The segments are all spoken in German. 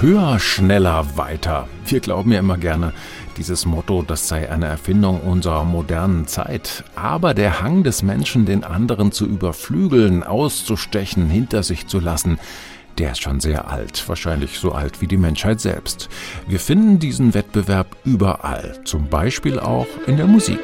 höher, schneller, weiter. Wir glauben ja immer gerne, dieses Motto, das sei eine Erfindung unserer modernen Zeit. Aber der Hang des Menschen, den anderen zu überflügeln, auszustechen, hinter sich zu lassen, der ist schon sehr alt, wahrscheinlich so alt wie die Menschheit selbst. Wir finden diesen Wettbewerb überall, zum Beispiel auch in der Musik.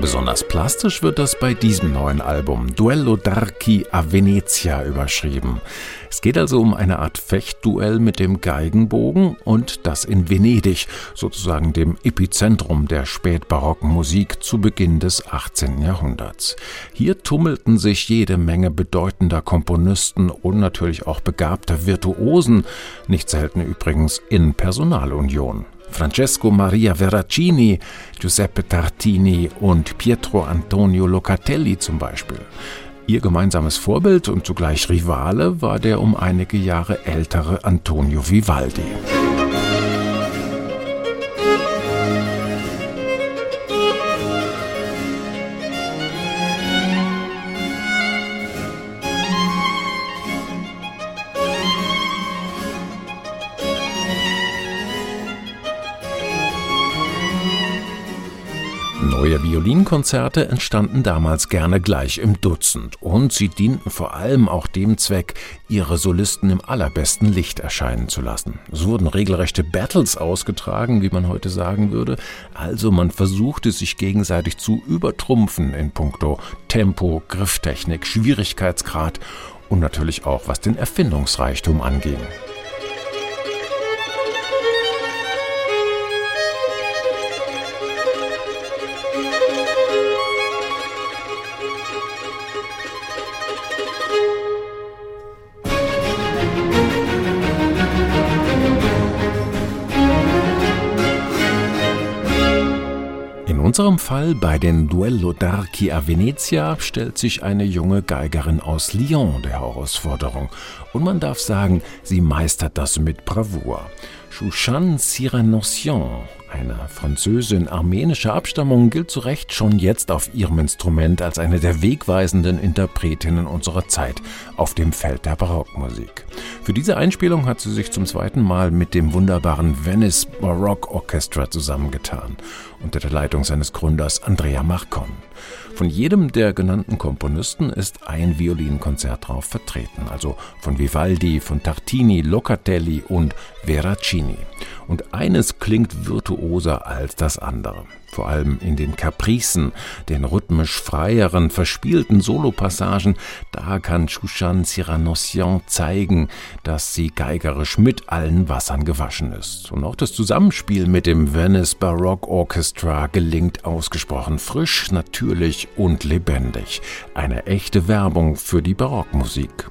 Besonders plastisch wird das bei diesem neuen Album Duello d'Archi a Venezia überschrieben. Es geht also um eine Art Fechtduell mit dem Geigenbogen und das in Venedig, sozusagen dem Epizentrum der spätbarocken Musik zu Beginn des 18. Jahrhunderts. Hier tummelten sich jede Menge bedeutender Komponisten und natürlich auch begabter Virtuosen, nicht selten übrigens in Personalunion. Francesco Maria Veracini, Giuseppe Tartini und Pietro Antonio Locatelli zum Beispiel. Ihr gemeinsames Vorbild und zugleich Rivale war der um einige Jahre ältere Antonio Vivaldi. Neue Violinkonzerte entstanden damals gerne gleich im Dutzend und sie dienten vor allem auch dem Zweck, ihre Solisten im allerbesten Licht erscheinen zu lassen. Es wurden regelrechte Battles ausgetragen, wie man heute sagen würde, also man versuchte sich gegenseitig zu übertrumpfen in puncto Tempo, Grifftechnik, Schwierigkeitsgrad und natürlich auch was den Erfindungsreichtum anging. Unserem Fall bei den Duello d'Archi a Venezia stellt sich eine junge Geigerin aus Lyon der Herausforderung. Und man darf sagen, sie meistert das mit Bravour. Chouchan Cyrenosian, eine Französin armenischer Abstammung, gilt zu Recht schon jetzt auf ihrem Instrument als eine der wegweisenden Interpretinnen unserer Zeit auf dem Feld der Barockmusik. Für diese Einspielung hat sie sich zum zweiten Mal mit dem wunderbaren Venice Baroque Orchestra zusammengetan, unter der Leitung seines Gründers Andrea Marcon. Von jedem der genannten Komponisten ist ein Violinkonzert drauf vertreten, also von Vivaldi, von Tartini, Locatelli und Veracini. Und eines klingt virtuoser als das andere vor allem in den Capricen, den rhythmisch freieren, verspielten Solopassagen, da kann Chouchan Cyranossian zeigen, dass sie geigerisch mit allen Wassern gewaschen ist. Und auch das Zusammenspiel mit dem Venice Baroque Orchestra gelingt ausgesprochen frisch, natürlich und lebendig. Eine echte Werbung für die Barockmusik.